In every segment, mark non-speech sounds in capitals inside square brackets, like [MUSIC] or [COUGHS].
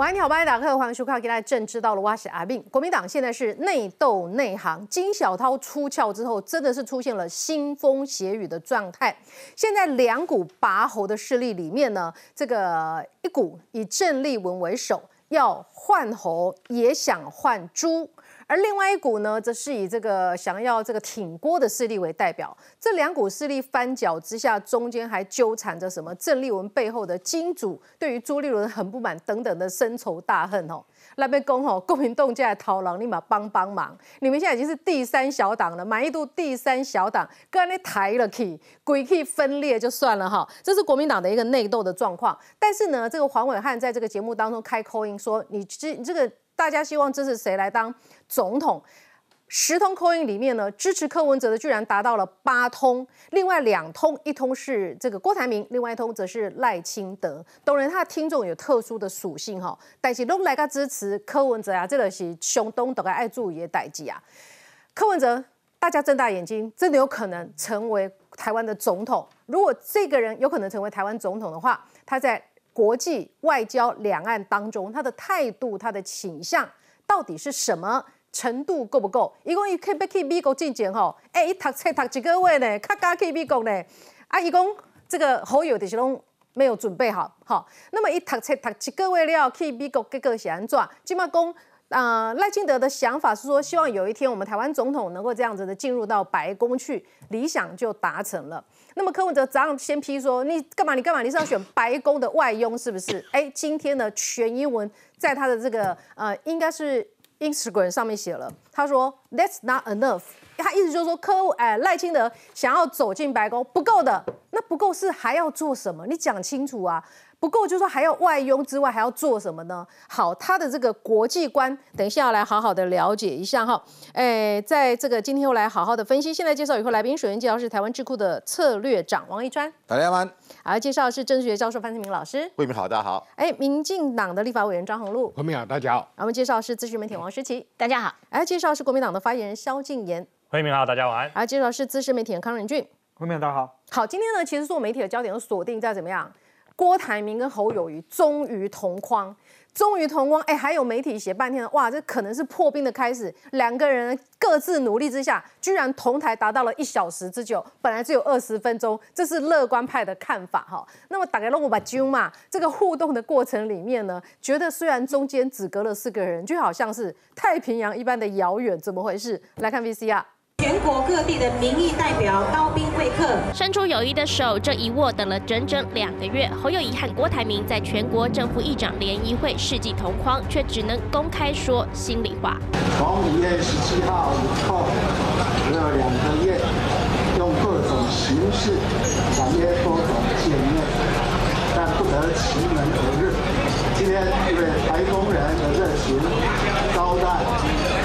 喂，你好，欢迎打开欢迎收看，给大家正知道了，我是阿斌。国民党现在是内斗内行，金小涛出鞘之后，真的是出现了腥风血雨的状态。现在两股拔喉的势力里面呢，这个一股以郑丽文为首，要换喉，也想换猪。而另外一股呢，则是以这个想要这个挺郭的势力为代表。这两股势力翻搅之下，中间还纠缠着什么郑丽文背后的金主对于朱立伦很不满等等的深仇大恨哦。那边公吼，公民动来逃狼，立马帮帮忙。你们现在已经是第三小党了，满意度第三小党，跟那抬了起，鬼气分裂就算了哈。这是国民党的一个内斗的状况。但是呢，这个黄伟汉在这个节目当中开口音说，你这你这个。大家希望支持谁来当总统？十通扣音里面呢，支持柯文哲的居然达到了八通，另外两通，一通是这个郭台铭，另外一通则是赖清德。当然，他的听众有特殊的属性哈，但是都来个支持柯文哲啊，这个是熊东都该爱注意的代际啊。柯文哲，大家睁大眼睛，真的有可能成为台湾的总统。如果这个人有可能成为台湾总统的话，他在。国际外交、两岸当中，他的态度、他的倾向到底是什么程度够不够？一共一可以被去美国进前吼，哎，一读册读几个月呢？卡加去美国呢？啊，一共这个好友的是拢没有准备好，好，那么一读册读几个月了，去美国结果是安怎？今嘛讲。啊，赖清德的想法是说，希望有一天我们台湾总统能够这样子的进入到白宫去，理想就达成了。那么柯文哲早上先批说，你干嘛？你干嘛？你是要选白宫的外佣是不是？哎，今天呢全英文在他的这个呃，应该是 Instagram 上面写了，他说 That's not enough。他意思就是说，柯哎赖清德想要走进白宫不够的，那不够是还要做什么？你讲清楚啊！不够，就说还要外佣之外还要做什么呢？好，他的这个国际观，等一下要来好好的了解一下哈。哎，在这个今天又来好好的分析。现在介绍以后来宾，首先介绍是台湾智库的策略长王一川，大家好。好，介绍是政治学教授范志明老师，慧明好，大家好。哎，民进党的立法委员张宏禄，慧明好，大家好。我们介绍是资讯媒体王诗琪，大家好。哎，介绍是国民党的发言人萧敬言，慧明好，大家晚安。啊，介绍是资深媒体人康仁俊，慧明大家好。好，今天呢，其实做媒体的焦点都锁定在怎么样？郭台铭跟侯友谊终于同框，终于同框，哎，还有媒体写半天，哇，这可能是破冰的开始。两个人各自努力之下，居然同台达到了一小时之久，本来只有二十分钟，这是乐观派的看法哈。那么打开了我把揪嘛，这个互动的过程里面呢，觉得虽然中间只隔了四个人，就好像是太平洋一般的遥远，怎么回事？来看 VCR。各地的民意代表刀兵会客，伸出友谊的手，这一握等了整整两个月。侯友谊和郭台铭在全国政府议长联谊会世纪同框，却只能公开说心里话。从五月十七号以后这两个月，用各种形式相约多种见面，但不得其门而入。今天因为台工人的热情招待，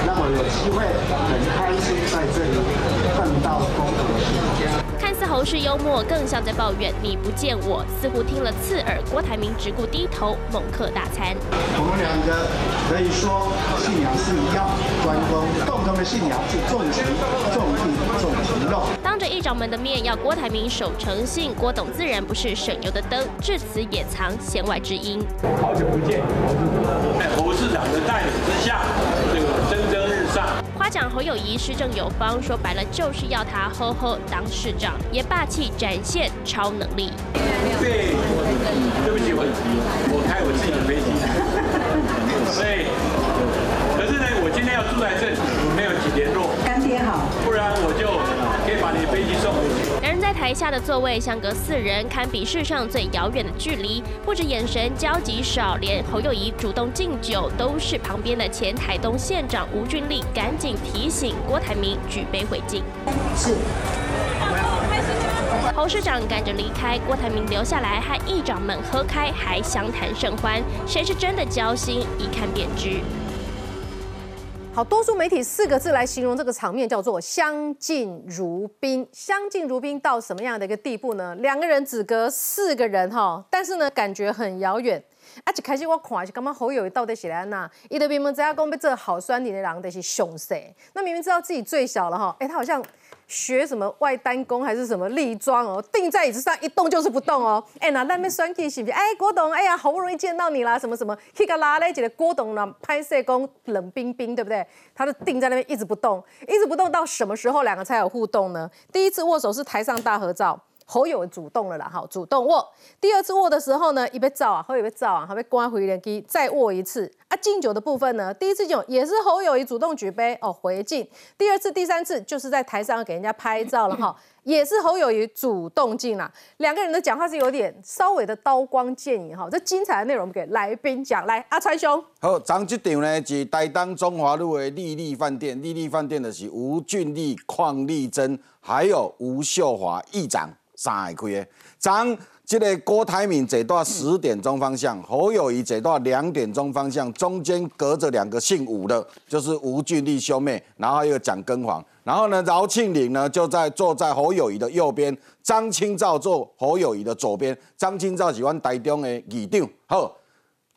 那么有机会很在这里碰到工人。看似侯式幽默，更像在抱怨你不见我，似乎听了刺耳。郭台铭只顾低头猛客大餐。我们两个可以说信仰是一样，关公共同的信仰是重情重义重情肉。当着议长们的面要郭台铭守诚信，郭董自然不是省油的灯，至此也藏弦外之音。好久不见，在侯市长的带领之下，上。夸奖侯友谊施政有方，说白了就是要他呵呵当市长，也霸气展现超能力。对，对不起，我我开我自己的飞机。[LAUGHS] 所以，可是呢，我今天要住在这里，没有几联络。干爹好，不然我就可以把你的飞机送回去。在台下的座位相隔四人，堪比世上最遥远的距离。不止眼神交集少，连侯友谊主动敬酒，都是旁边的前台东县长吴俊立赶紧提醒郭台铭举杯回敬。侯市长赶着离开，郭台铭留下来和议长们喝开，还相谈甚欢。谁是真的交心，一看便知。好，多数媒体四个字来形容这个场面，叫做相敬如宾。相敬如宾到什么样的一个地步呢？两个人只隔四个人哈，但是呢，感觉很遥远。啊，一开始我看是感觉侯友谊到底是在哪？伊的明明知道讲被这好酸你的人，的是凶势。那明明知道自己最小了哈，哎，他好像学什么外单工还是什么立桩哦，定在椅子上一动就是不动哦。哎，那那边酸气是不是？哎，郭董，哎呀，好不容易见到你啦，什么什么，去个拉嘞，姐的郭董呢拍摄工冷冰冰，对不对？他就定在那边一直不动，一直不动到什么时候两个才有互动呢？第一次握手是台上大合照。侯友主动了啦，哈，主动握。第二次握的时候呢，一被照啊，侯友被照啊，还被关回连机，再握一次啊。敬酒的部分呢，第一次敬酒也是侯友谊主动举杯哦回敬，第二次、第三次就是在台上给人家拍照了哈，也是侯友谊主动敬啦。两个人的讲话是有点稍微的刀光剑影哈。这精彩的内容给来宾讲，来阿川兄。好，张这场呢是台东中华路的丽丽饭店，丽丽饭店的是吴俊丽、邝丽珍，还有吴秀华议长。三个开的，张这个郭台铭这段十点钟方向，侯友谊这段两点钟方向，中间隔着两个姓吴的，就是吴俊立兄妹，然后还有蒋根煌，然后呢，饶庆岭呢就在坐在侯友谊的右边，张清照坐侯友谊的左边，张清照喜欢台中的议长。好，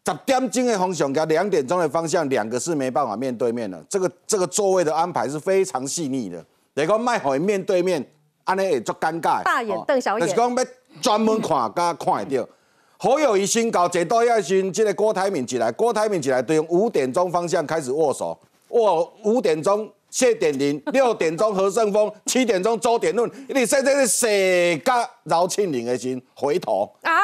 十点钟的方向跟两点钟的方向，两个是没办法面对面的，这个这个座位的安排是非常细腻的，那个麦好面对面。安尼会足尴尬，大眼瞪小眼，就是讲要专门看，甲看会到。侯友谊先到坐到遐时，这个郭台铭进来，郭台铭进来，对用五点钟方向开始握手，握五点钟谢点玲，[LAUGHS] 六点钟何胜峰，七点钟周点论，你现在是谁甲饶庆林的时回头啊？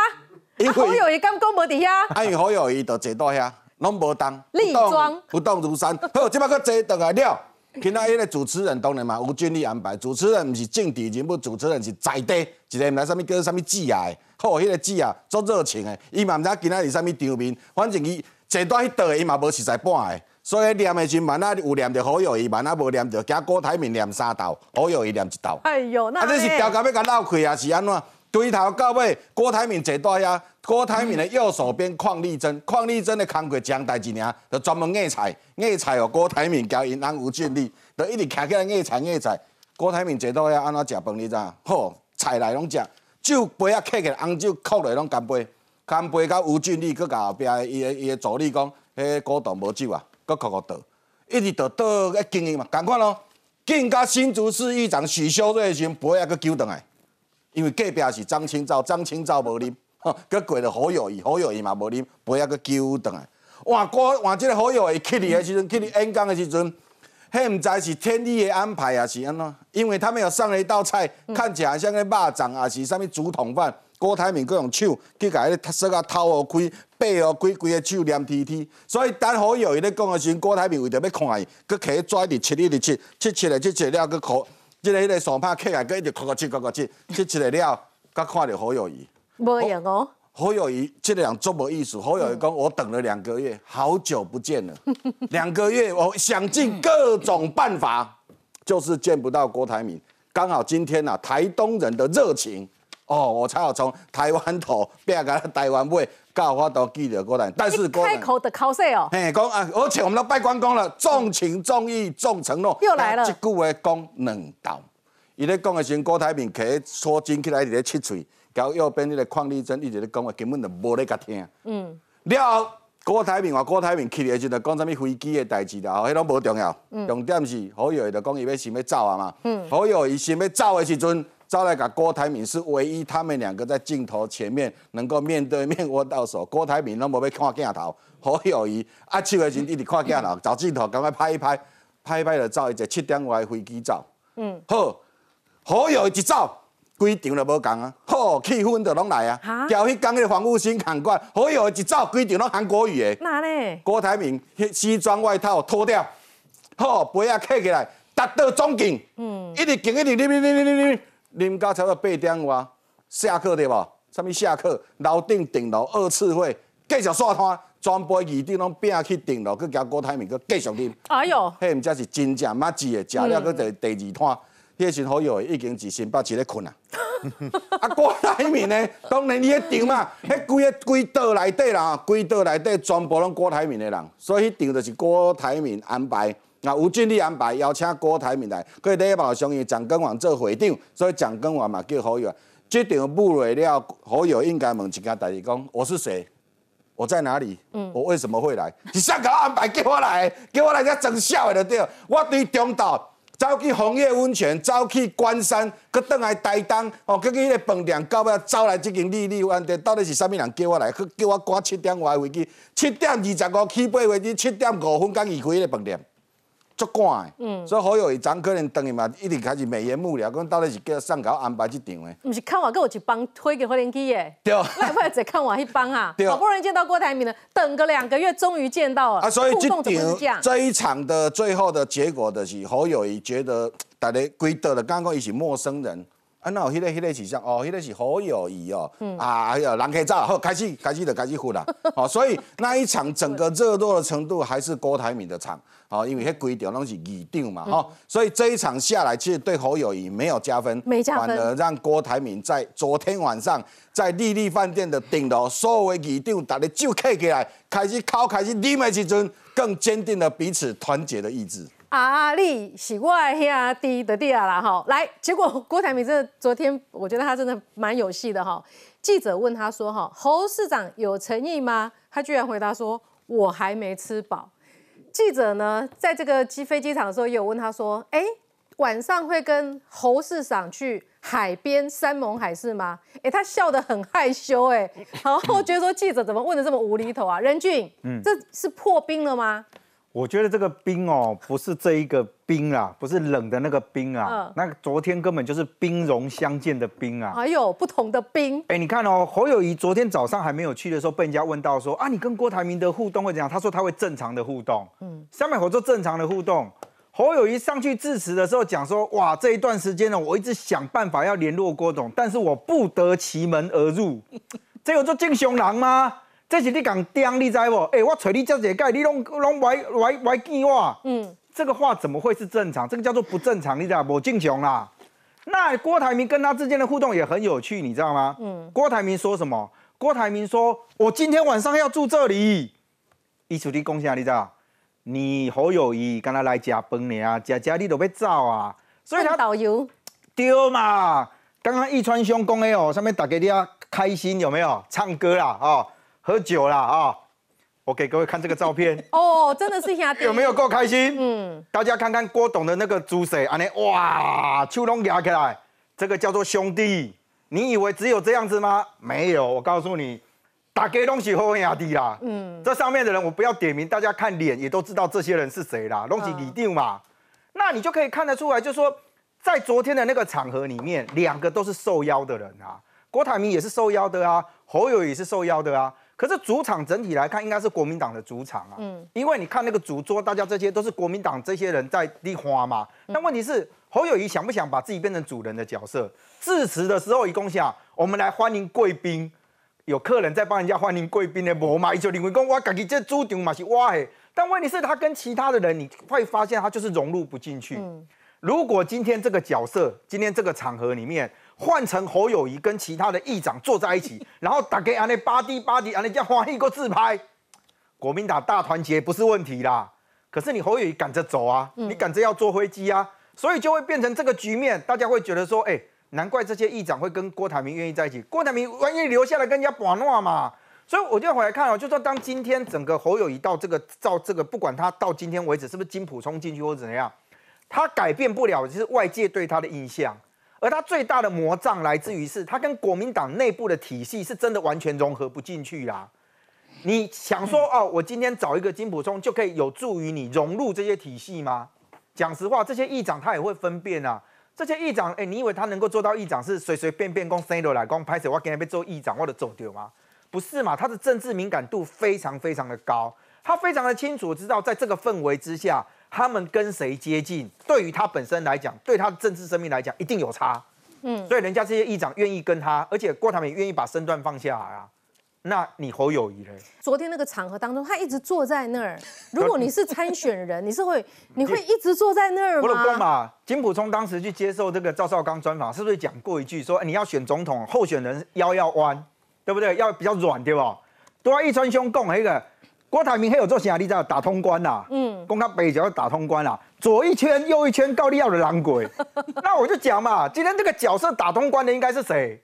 侯友谊刚讲无伫遐，啊，因侯友谊就坐到遐，拢无动，立桩不动如山。好，即摆佫坐倒来了。今仔迄个主持人当然嘛，吴俊立安排。主持人毋是政治人物，主持人是在地一个毋知啥物叫啥物记啊。好，迄个记啊，足热情的。伊嘛毋知今仔是啥物场面，反正伊坐到迄倒，伊嘛无实在半个。所以念的时慢啊有念着好友谊，慢啊无念着，惊郭台铭念三道，好友谊念一道。哎呦，那啊这是调到要甲闹开啊，是安怎？对头到尾，郭台铭坐到遐。郭台铭的右手边，邝丽珍，邝丽珍的工作讲代志尔，就专门硬菜，硬菜哦。郭台铭交因安吴俊立，就一直徛起来硬菜硬菜。郭台铭坐到遐安怎食饭？你知？好，菜来拢食，酒杯啊客起来，红酒扣来拢干杯，干杯到吴俊立，佮后壁伊的伊的助理讲，迄古董无酒啊，佮扣扣倒，一直倒倒个经营嘛，赶快咯，更加新竹市议长许修瑞时杯啊佮揪倒来，因为隔壁是张清照，张清照无啉。佮过了好友谊，好友谊嘛无啉，杯啊佮揪倒来。哇，过哇，即个好友谊去你的时阵，去你演讲的时阵，迄毋知是天意的安排还，是安怎？因为他们有上了一道菜，看起来像个肉粽还，是啥物竹筒饭。郭台铭佮用手去甲迄个说啊头哦开，背哦开，规个手黏贴贴。所以等好友谊咧讲的时阵，郭台铭为着要看伊，佮摕拽伫切哩哩切，切切来切切了，佮靠即个迄个双拍起来，佮一直靠靠七靠靠切，切切来了，佮看着好友谊。无用哦，侯友谊这两这么艺术，侯友谊讲我等了两个月，好久不见了，[LAUGHS] 两个月我想尽各种办法，就是见不到郭台铭。刚好今天呐，台东人的热情哦，我才好从台湾头变个台湾尾，告我都记得郭台。但是开口的口水哦，嘿，讲啊，而且我们都拜关公了，重情重义重承诺，又来了，一句话讲两道。伊咧讲的时，郭台铭摕搓筋起来，伫咧切喙。交右边迄个邝丽珍一直咧讲话，根本就无咧甲听。嗯。了后郭台铭话，郭台铭去的时阵讲啥物飞机的代志啦，吼，迄拢无重要。嗯。重点是侯友就讲伊要想要走啊嘛。嗯。侯友伊想要走的时阵，走来甲郭台铭是唯一他们两个在镜头前面能够面对面握到手。郭台铭拢无要看镜头，侯友伊啊，手的时阵一直看镜头，找镜头赶快拍一拍，拍一拍就走一只七点外飞机走。嗯。好，侯友一走。规场就无共啊，吼气氛就拢来啊。交迄工个防务新看管，好友一走规场拢韩国语的。哪呢？郭台铭西装外套脱掉，吼杯啊客起来，达到总敬。嗯，一直敬一直啉啉啉啉啉啉，啉到差不多八点外下课对无？啥物下课？楼顶顶楼二次会继续刷摊，全部议长拢拼去顶楼，去交郭台铭，去继续啉。哎呦，迄毋则是真正麻子的，食了去第第二摊。迄时好友已经是新北市咧困 [LAUGHS] 啊，啊郭台铭呢？当然伊迄场嘛，迄规个规岛内底啦，规岛内底全部拢郭台铭的人，所以迄场就是郭台铭安排，啊吴俊立安排邀请郭台铭来，佮礼貌上因蒋根王做会长，所以蒋根王嘛叫好友。这场布来了，好友应该问一件代志，讲我是谁？我在哪里？我为什么会来？你香港安排叫我来，叫我来才真笑的对，我对中岛。走去红叶温泉，走去关山，搁倒来台东，哦，搁去迄个饭店，到尾走来即间丽丽饭店，到底是啥物人叫我来？去叫我赶七点外飞机，七点二十五起飞飞机，七点五分刚离开迄个饭店。足赶的，嗯，所以好友伊张可能等伊嘛，一直开始美言幕僚，讲到底是叫上搞安排这场的。不是看我，跟我一帮推给发电机耶。对。那不然只看我一帮啊。对。[LAUGHS] 好不容易见到郭台铭了，等个两个月，终于见到了。啊，所以这场这一场的最后的结果的是，好友伊觉得大家归得了，刚刚伊是陌生人。啊，那迄个、迄个是啥？哦，迄个是好友谊哦。嗯。啊，哎呀，人可以走，好，开始，开始就开始呼啦。[LAUGHS] 哦，所以那一场整个热络的程度还是郭台铭的场。哦，因为迄规定拢是议定嘛，哈，所以这一场下来，其实对侯友谊没有加分，没加分，反而让郭台铭在昨天晚上在丽丽饭店的顶楼，所有议长大家就开起来，开始靠，开始啉的时阵，更坚定了彼此团结的意志。啊，你是我兄弟的弟啦，哈，来，结果郭台铭真的昨天，我觉得他真的蛮有戏的哈。记者问他说，哈，侯市长有诚意吗？他居然回答说，我还没吃饱。记者呢，在这个机飞机场的时候，也有问他说：“哎，晚上会跟侯市长去海边山盟海誓吗？”哎，他笑得很害羞，哎，然后觉得说记者怎么问的这么无厘头啊？任俊，嗯，这是破冰了吗？我觉得这个冰哦，不是这一个冰啊，不是冷的那个冰啊，那昨天根本就是冰融相见的冰啊，还有不同的冰。哎，你看哦，侯友谊昨天早上还没有去的时候，被人家问到说啊，你跟郭台铭的互动会怎样？他说他会正常的互动，嗯，三百火做正常的互动。侯友谊上去致辞的时候讲说，哇，这一段时间呢，我一直想办法要联络郭董，但是我不得其门而入，[LAUGHS] 这有做敬雄狼吗？这是你讲刁，你知不？哎，我找你这解解，你拢拢歪歪歪见我。嗯，这个话怎么会是正常？这个叫做不正常，你知道不？正常啦。那郭台铭跟他之间的互动也很有趣，你知道吗？嗯。郭台铭说什么？郭台铭说：“我今天晚上要住这里。”一处地贡献，你知道？你侯友谊跟他来加饭呢啊，加加你都要走啊。所以他导游丢嘛。刚刚易川兄讲的哦，上面大家你要开心有没有？唱歌啦，哦。喝酒啦啊！我给各位看这个照片 [LAUGHS] 哦，真的是兄弟，有没有够开心？嗯，大家看看郭董的那个猪舌，安尼哇，秋龙压起来，这个叫做兄弟。你以为只有这样子吗？没有，我告诉你，大家拢是好兄弟啦。嗯，这上面的人我不要点名，大家看脸也都知道这些人是谁啦，拢是李定嘛。那你就可以看得出来，就是说在昨天的那个场合里面，两个都是受邀的人啊。郭台铭也是受邀的啊，侯友也是受邀的啊。可是主场整体来看，应该是国民党的主场啊。嗯，因为你看那个主桌，大家这些都是国民党这些人在立花嘛。但问题是，侯友谊想不想把自己变成主人的角色？致辞的时候一共想，我们来欢迎贵宾，有客人在帮人家欢迎贵宾的，无嘛？伊就认为讲，我自己这主场嘛是我的。但问题是，他跟其他的人，你会发现他就是融入不进去。如果今天这个角色，今天这个场合里面。换成侯友谊跟其他的议长坐在一起，[LAUGHS] 然后打给安内巴迪巴迪安内叫欢一个自拍，国民党大团结不是问题啦。可是你侯友谊赶着走啊，你赶着要坐飞机啊，所以就会变成这个局面。大家会觉得说，哎，难怪这些议长会跟郭台铭愿意在一起。郭台铭万一留下来跟人家玩闹嘛，所以我就回来看哦，就说当今天整个侯友谊到这个到这个，不管他到今天为止是不是金普冲进去或怎样，他改变不了就是外界对他的印象。而他最大的魔障来自于是，他跟国民党内部的体系是真的完全融合不进去啦。你想说哦，我今天找一个金普充就可以有助于你融入这些体系吗？讲实话，这些议长他也会分辨啊。这些议长，哎，你以为他能够做到议长是随随便便讲 say 来讲拍摄，我今天被做议长，我就走掉吗？不是嘛？他的政治敏感度非常非常的高，他非常的清楚知道，在这个氛围之下。他们跟谁接近，对于他本身来讲，对他的政治生命来讲，一定有差。嗯，所以人家这些议长愿意跟他，而且郭台铭愿意把身段放下来啊。那你侯友谊嘞？昨天那个场合当中，他一直坐在那儿。[LAUGHS] 如果你是参选人，[LAUGHS] 你是会你会一直坐在那儿吗？我老公嘛，金普聪当时去接受这个赵少刚专访，是不是讲过一句说，你要选总统候选人腰要弯，对不对？要比较软，对不？都要一穿胸共那个。郭台铭还有做啥？你知道打通关啦，嗯，攻他北角打通关啦，左一圈右一圈，高利要的狼鬼。[LAUGHS] 那我就讲嘛，今天这个角色打通关的应该是谁？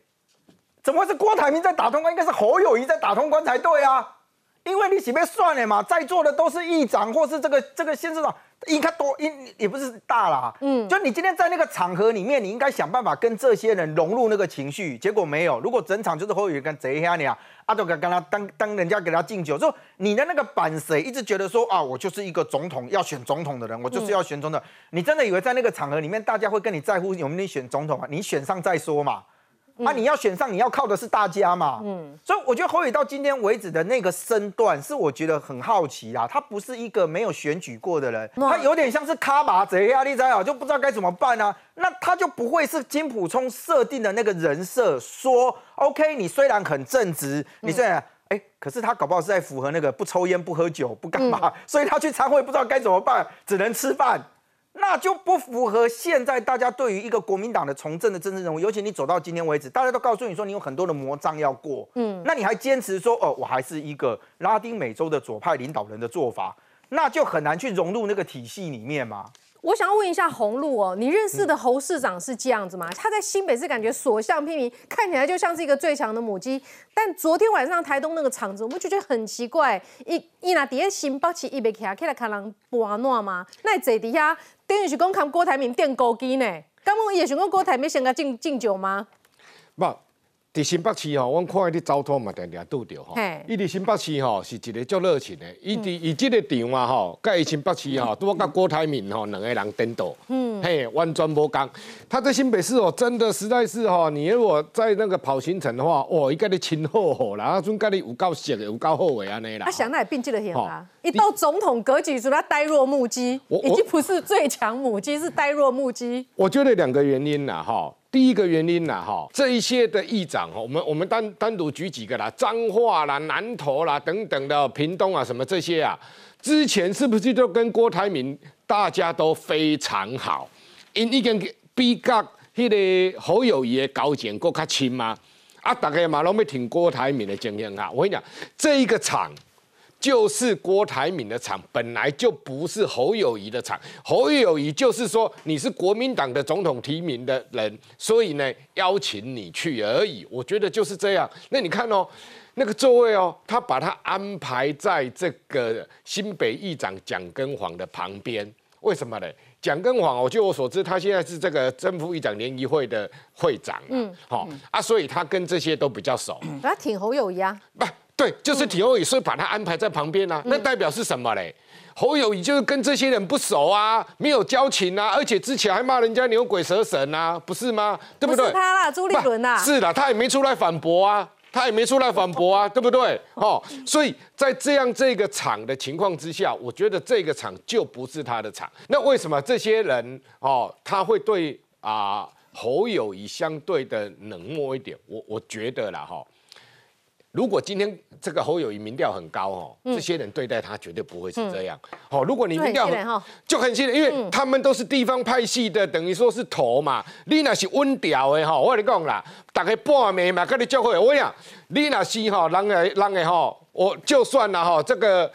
怎么会是郭台铭在打通关？应该是侯友谊在打通关才对啊！因为你前面算了嘛，在座的都是议长或是这个这个县市长，应该多应也不是大啦，嗯，就你今天在那个场合里面，你应该想办法跟这些人融入那个情绪，结果没有。如果整场就是侯友宜跟贼虾你啊，阿都跟跟他当当人家给他敬酒，就你的那个板谁一直觉得说啊，我就是一个总统要选总统的人，我就是要选总统，你真的以为在那个场合里面大家会跟你在乎有没有选总统啊？你选上再说嘛。啊，你要选上，你要靠的是大家嘛。嗯，所以我觉得侯宇到今天为止的那个身段，是我觉得很好奇啦。他不是一个没有选举过的人，他有点像是卡马贼压力在好，就不知道该怎么办啊。那他就不会是金普聪设定的那个人设，说 OK，你虽然很正直，你虽然哎，可是他搞不好是在符合那个不抽烟、不喝酒、不干嘛，所以他去参会不知道该怎么办，只能吃饭。那就不符合现在大家对于一个国民党的从政的政治人物，尤其你走到今天为止，大家都告诉你说你有很多的魔障要过，嗯，那你还坚持说哦，我还是一个拉丁美洲的左派领导人的做法，那就很难去融入那个体系里面嘛。我想要问一下洪路哦，你认识的侯市长是这样子吗？他在新北市感觉所向披靡，看起来就像是一个最强的母鸡。但昨天晚上台东那个场子，我们就觉得很奇怪，一一拿底下新北市一边起来，起来看人博暖吗？那坐底下等于是讲看郭台铭垫高机呢？刚刚也想讲郭台铭先个敬敬酒吗？不。伫新北市吼，阮看伊啲交通嘛，定定拄着吼。伊伫新北市吼是一个足热情的，伊伫伊即个场啊吼，甲伊新北市吼，拄好甲郭台铭吼两个人颠倒，嗯，嘿，完全无共。他在新北市哦，真的实在是吼，你如果在那个跑行程的话，哇，伊甲你亲厚厚啦，啊，阵甲你有够熟的，有够好的安尼啦。他想那也并记得很啊，一到总统格局，说他呆若木鸡，已经不是最强母鸡，是呆若木鸡。我觉得两个原因啦，哈。第一个原因呢，哈，这一些的议长哈，我们我们单单独举几个啦，彰化啦、南投啦等等的，屏东啊什么这些啊，之前是不是都跟郭台铭大家都非常好？因已经比较迄个侯友谊的高见更较亲吗？啊，大家嘛拢要听郭台铭的经验啊，我跟你讲，这一个场。就是郭台铭的场，本来就不是侯友谊的场。侯友谊就是说你是国民党的总统提名的人，所以呢邀请你去而已。我觉得就是这样。那你看哦，那个座位哦，他把他安排在这个新北议长蒋根煌的旁边，为什么呢？蒋根煌，我据我所知，他现在是这个正副议长联谊会的会长，嗯，好啊，所以他跟这些都比较熟。他挺侯友谊啊，不。对，就是体侯友所以把他安排在旁边啊，那代表是什么嘞？侯友谊就是跟这些人不熟啊，没有交情啊，而且之前还骂人家牛鬼蛇神啊，不是吗？对不对？是他啦，朱立伦呐。是啦，他也没出来反驳啊，他也没出来反驳啊，对不对？哦，所以在这样这个场的情况之下，我觉得这个场就不是他的场。那为什么这些人哦，他会对啊侯友谊相对的冷漠一点？我我觉得啦，哈。如果今天这个侯友谊民调很高哦，这些人对待他绝对不会是这样。好，如果你民调很就很信任，因为他们都是地方派系的，等于说是头嘛。你那是温调的哈，我跟你讲啦，大概半暝嘛，跟你叫会。我讲，你那是哈，人诶，人诶哈，我就算了哈，这个。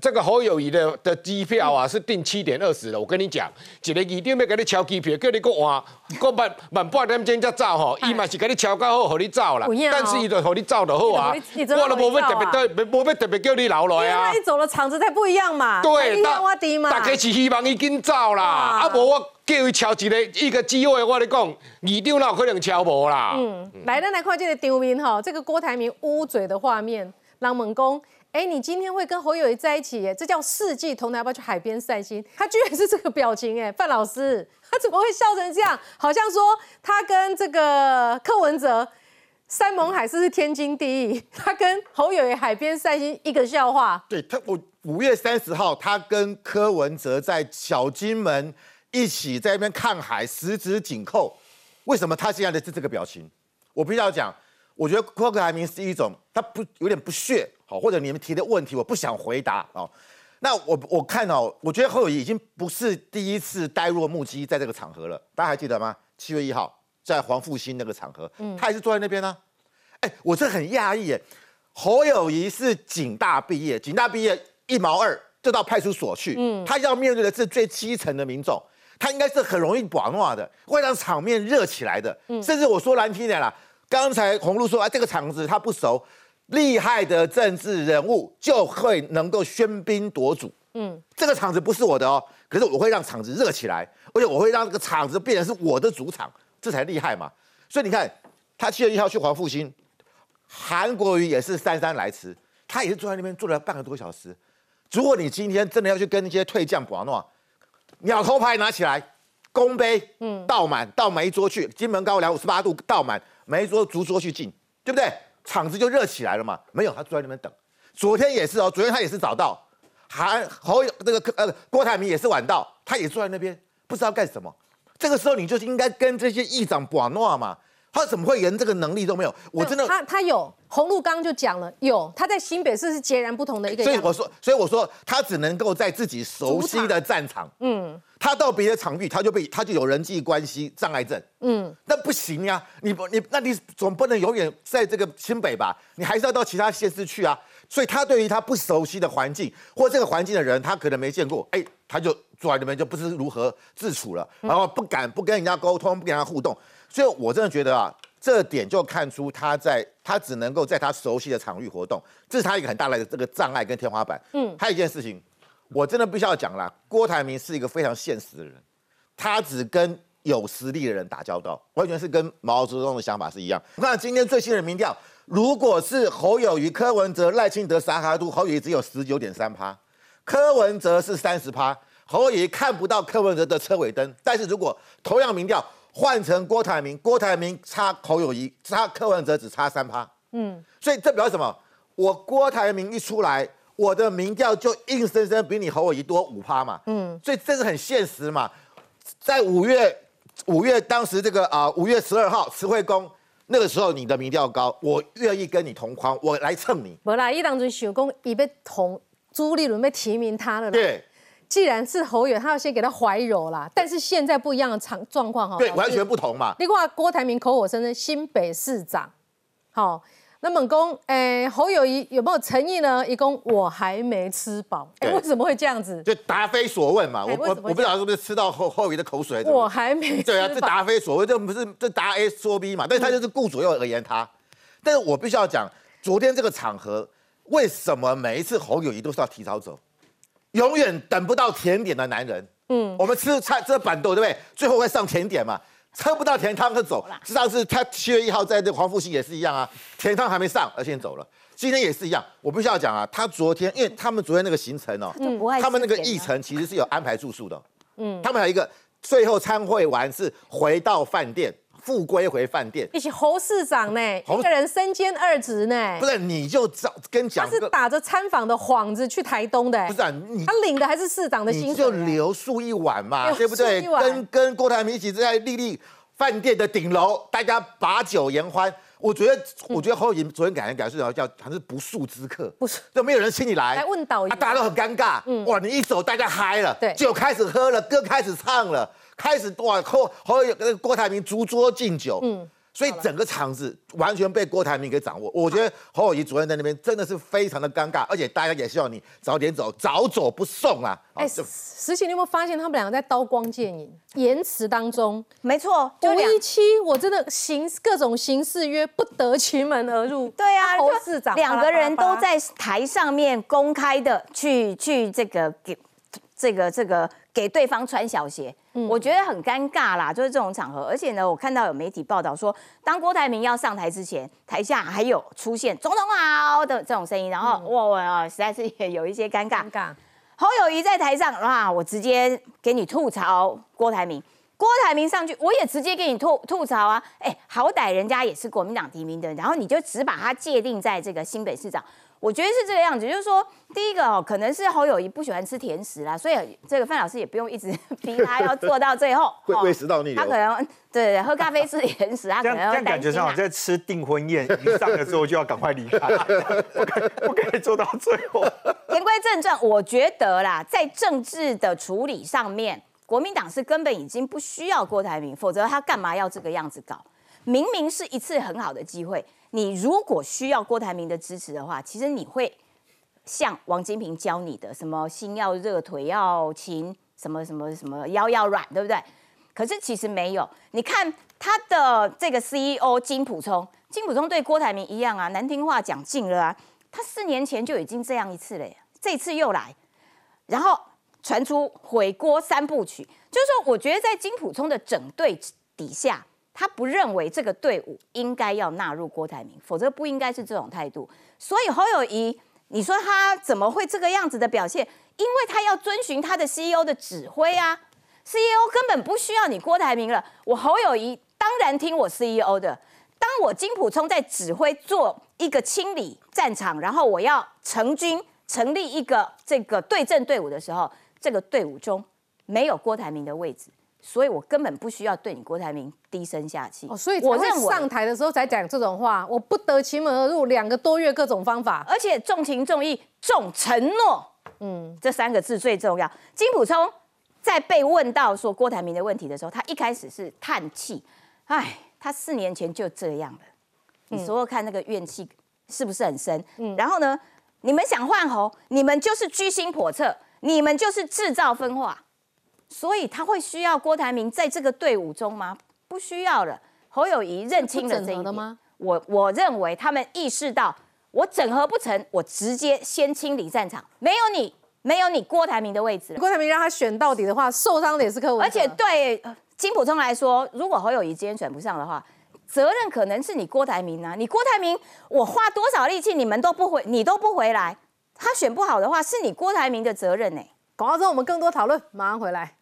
这个侯友谊的的机票啊是订七点二十的，我跟你讲，一个一定要给你敲机票，叫你搁换，搁慢慢半点钟才走吼，伊嘛是给你敲到好，给你走啦。但是伊就好你走就好啊，我都无要特别对，无要特别叫你留来啊。因为走了场子才不一样嘛。对，大大家是希望伊紧走啦，啊无我叫伊敲一个一个机会，我跟你讲，二点哪有可能敲无啦。嗯，来，咱来看这个场面吼，这个郭台铭捂嘴的画面，让猛公。哎，你今天会跟侯友谊在一起耶？这叫四季同台，要不要去海边散心？他居然是这个表情哎，范老师，他怎么会笑成这样？好像说他跟这个柯文哲山盟海誓是天经地义，他跟侯友谊海边散心一个笑话。对他，我五月三十号他跟柯文哲在小金门一起在那边看海，十指紧扣。为什么他现在的是这个表情？我必须要讲，我觉得柯克海明是一种他不有点不屑。好，或者你们提的问题我不想回答哦。那我我看哦，我觉得侯友谊已经不是第一次呆若木鸡在这个场合了。大家还记得吗？七月一号在黄复兴那个场合，嗯，他也是坐在那边呢。哎，我这很讶异耶。侯友谊是警大毕业，警大毕业一毛二就到派出所去，嗯，他要面对的是最基层的民众，他应该是很容易把话的，会让场面热起来的。嗯，甚至我说难听点啦，刚才红露说啊，这个场子他不熟。厉害的政治人物就会能够喧宾夺主。嗯，这个场子不是我的哦，可是我会让场子热起来，而且我会让这个场子变成是我的主场，这才厉害嘛。所以你看，他七月一号去黄复兴，韩国瑜也是姗姗来迟，他也是坐在那边坐了半个多小时。如果你今天真的要去跟那些退将博诺，鸟头牌拿起来，公杯，嗯，倒满到每一桌去，金门高粱五十八度倒满，每一桌逐桌去敬，对不对？场子就热起来了嘛。没有，他坐在那边等。昨天也是哦，昨天他也是早到，韩侯那个呃郭台铭也是晚到，他也坐在那边，不知道干什么。这个时候你就是应该跟这些议长玩闹嘛。他怎么会连这个能力都没有？我真的，他他有洪路刚就讲了，有他在新北市是截然不同的一个。所以我说，所以我说，他只能够在自己熟悉的战场。嗯，他到别的场域，他就被他就有人际关系障碍症。嗯，那不行呀，你不你那你总不能永远在这个新北吧？你还是要到其他县市去啊。所以他对于他不熟悉的环境或这个环境的人，他可能没见过，哎，他就坐在那边就不知如何自处了，然后不敢不跟人家沟通，不跟人家互动。所以，我真的觉得啊，这点就看出他在他只能够在他熟悉的场域活动，这是他一个很大的这个障碍跟天花板。嗯，还有一件事情，我真的必须要讲了，郭台铭是一个非常现实的人，他只跟有实力的人打交道，完全是跟毛泽东的想法是一样。那今天最新的民调，如果是侯友谊、柯文哲、赖清德、沙哈都，侯友谊只有十九点三趴，柯文哲是三十趴，侯友谊看不到柯文哲的车尾灯。但是如果同样民调，换成郭台铭，郭台铭差侯友谊，差柯文哲只差三趴，嗯，所以这表示什么？我郭台铭一出来，我的民调就硬生生比你侯友谊多五趴嘛，嗯，所以这是很现实嘛。在五月五月当时这个啊五月十二号慈惠宫那个时候你的民调高，我愿意跟你同框，我来蹭你。无啦，伊当中想讲，伊要同朱立伦要提名他了。对。既然是侯友，他要先给他怀柔啦。但是现在不一样的场状况哈，对，完全不同嘛。另外，郭台铭口口声声新北市长，好，那猛公，诶，侯友谊有没有诚意呢？一公我还没吃饱，哎，为什么会这样子？就答非所问嘛。我我我不知道是不是吃到侯侯友谊的口水。我还没对啊，这答非所问，这不是这答 A 说 B 嘛？但是他就是顾左右而言他。但是我必须要讲，昨天这个场合，为什么每一次侯友谊都是要提早走？永远等不到甜点的男人，嗯，我们吃菜吃板豆对不对？最后会上甜点嘛？吃不到甜汤就走。上是他七月一号在这黄复兴也是一样啊，甜汤还没上，而先走了。今天也是一样，我必须要讲啊，他昨天因为他们昨天那个行程哦，他们那个议程其实是有安排住宿的，嗯，他们有一个最后参会完是回到饭店。复归回饭店，一起侯市长呢，一个人身兼二职呢。不是，你就找跟讲，他是打着参访的幌子去台东的。不是，你他领的还是市长的薪水，就留宿一晚嘛，[LAUGHS] 对不对？跟跟郭台铭一起在丽丽饭店的顶楼，大家把酒言欢。我觉得，我觉得侯友昨天感觉感觉是叫好像是不速之客，不是，就没有人请你来，来问导游，大家都很尴尬。嗯，哇，你一走，大家嗨了，对，酒开始喝了，歌开始唱了。开始哇，后后有那个郭台铭逐桌敬酒，嗯，所以整个场子完全被郭台铭给掌握。我觉得侯友谊主任在那边真的是非常的尴尬，而且大家也希望你早点走，早走不送啊。哎，实情你有没有发现他们两个在刀光剑影、言辞当中？没错，五一七，我真的形各种形式约不得其门而入。对啊，侯市长两个人都在台上面公开的去去这个给这个这个给对方穿小鞋。我觉得很尴尬啦，就是这种场合，而且呢，我看到有媒体报道说，当郭台铭要上台之前，台下还有出现“总统好”的这种声音，然后哇哇，实在是也有一些尴尬。尴尬。侯友谊在台上，哇，我直接给你吐槽郭台铭，郭台铭上去，我也直接给你吐吐槽啊，哎，好歹人家也是国民党提名的，然后你就只把他界定在这个新北市长。我觉得是这个样子，就是说，第一个哦，可能是侯友谊不喜欢吃甜食啦，所以这个范老师也不用一直 [LAUGHS] 逼他要做到最后，会胃食道逆流。他可能对喝咖啡吃甜食，他可能这样感觉上在吃订婚宴，一上了之后就要赶快离开，不可不可以做到最后。言归正传，我觉得啦，在政治的处理上面，国民党是根本已经不需要郭台铭，否则他干嘛要这个样子搞？明明是一次很好的机会。你如果需要郭台铭的支持的话，其实你会像王金平教你的，什么心要热，腿要勤，什么什么什么腰要软，对不对？可是其实没有。你看他的这个 CEO 金普聪，金普聪对郭台铭一样啊，难听话讲尽了啊。他四年前就已经这样一次了，这次又来，然后传出毁锅三部曲，就是说，我觉得在金普聪的整队底下，他不认为这个队伍应该要纳入郭台铭，否则不应该是这种态度。所以侯友谊，你说他怎么会这个样子的表现？因为他要遵循他的 CEO 的指挥啊，CEO 根本不需要你郭台铭了。我侯友谊当然听我 CEO 的。当我金普聪在指挥做一个清理战场，然后我要成军成立一个这个对阵队伍的时候，这个队伍中没有郭台铭的位置，所以我根本不需要对你郭台铭低声下气。哦，所以我在上台的时候才讲这种话，我不得其门而入，两个多月各种方法，而且重情重义重承诺，嗯，这三个字最重要。金普聪在被问到说郭台铭的问题的时候，他一开始是叹气，唉。他四年前就这样了，你说说看，那个怨气是不是很深？嗯，然后呢，你们想换侯，你们就是居心叵测，你们就是制造分化，所以他会需要郭台铭在这个队伍中吗？不需要了。侯友谊认清了这一点，我我认为他们意识到，我整合不成，我直接先清理战场，没有你，没有你郭台铭的位置。郭台铭让他选到底的话，受伤的也是柯文而且对。金普通来说，如果侯友谊今天选不上的话，责任可能是你郭台铭啊！你郭台铭，我花多少力气，你们都不回，你都不回来。他选不好的话，是你郭台铭的责任呢。广告之后，我们更多讨论，马上回来。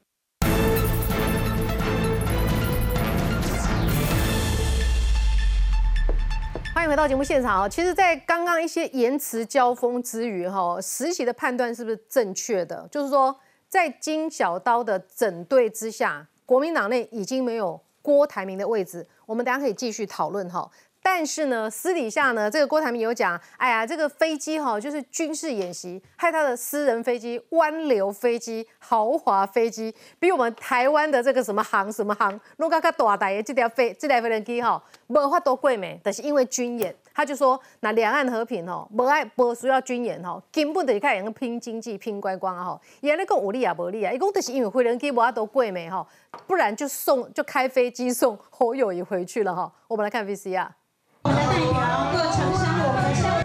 欢迎回到节目现场啊！其实，在刚刚一些言辞交锋之余，哈，实习的判断是不是正确的？就是说，在金小刀的整队之下。国民党内已经没有郭台铭的位置，我们等下可以继续讨论哈。但是呢，私底下呢，这个郭台铭有讲，哎呀，这个飞机哈，就是军事演习，害他的私人飞机、湾流飞机、豪华飞机，比我们台湾的这个什么航什么航，弄个个大台的这条飞这条飞机哈，没法多贵美，但是因为军演，他就说那两岸和平哦，不爱不需要军演哈，根本就是开始拼经济、拼观光啊哈。原来讲有利啊，无利啊，一共都是因为飞人机无法多贵美哈，不然就送就开飞机送侯友谊回去了哈。我们来看 VCR。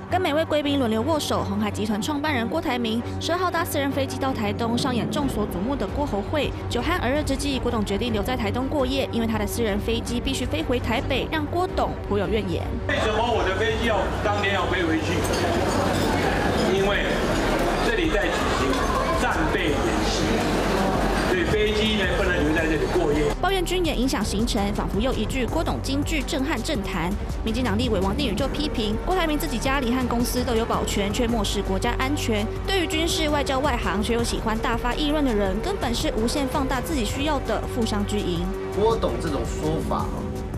跟每位贵宾轮流握手，红海集团创办人郭台铭十二号搭私人飞机到台东上演众所瞩目的郭侯会。酒酣耳热之际，郭董决定留在台东过夜，因为他的私人飞机必须飞回台北，让郭董颇有怨言。为什么我的飞机要当天要飞回去？因为这里在举行战备演习。对飞机抱怨军演影响行程，仿佛又一句郭董京剧震撼政坛。民进党立委王定宇就批评郭台铭自己家里和公司都有保全，却漠视国家安全。对于军事、外交、外行，却又喜欢大发议论的人，根本是无限放大自己需要的富商巨营。郭董这种说法，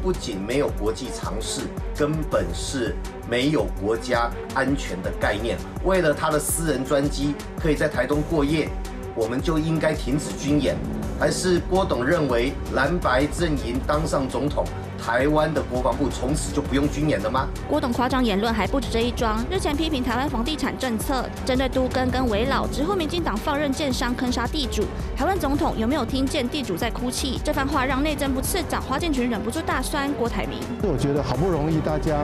不仅没有国际常识，根本是没有国家安全的概念。为了他的私人专机，可以在台东过夜。我们就应该停止军演，还是郭董认为蓝白阵营当上总统？台湾的国防部从此就不用军演了吗？郭董夸张言论还不止这一桩。日前批评台湾房地产政策，针对都更跟围老之后，民进党放任建商坑杀地主。台湾总统有没有听见地主在哭泣？这番话让内政部次长花建群忍不住大酸郭台铭。我觉得好不容易大家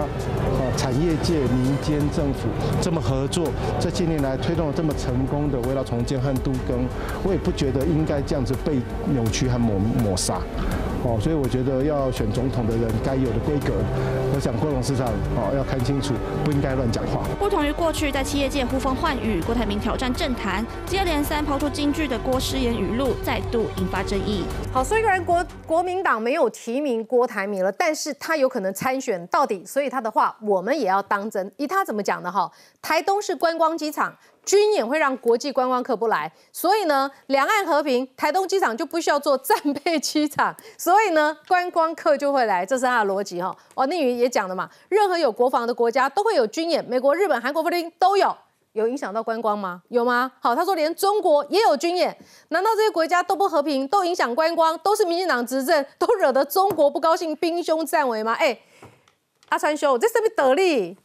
呃，产业界、民间、政府这么合作，这些年来推动了这么成功的围绕重建和都更，我也不觉得应该这样子被扭曲和抹抹杀。哦，所以我觉得要选总统的人该有的规格，我想郭董事长哦要看清楚，不应该乱讲话。不同于过去在企业界呼风唤雨，郭台铭挑战政坛，接二连三抛出京剧的郭诗言语录，再度引发争议。好，虽然国国民党没有提名郭台铭了，但是他有可能参选到底，所以他的话我们也要当真。以他怎么讲的哈？台东是观光机场。军演会让国际观光客不来，所以呢，两岸和平，台东机场就不需要做战备机场，[LAUGHS] 所以呢，观光客就会来，这是他的逻辑哈。王定宇也讲了嘛，任何有国防的国家都会有军演，美国、日本、韩国、菲律宾都有，有影响到观光吗？有吗？好，他说连中国也有军演，难道这些国家都不和平，都影响观光，都是民进党执政，都惹得中国不高兴，兵凶战危吗？哎，阿川兄，这是不是得力？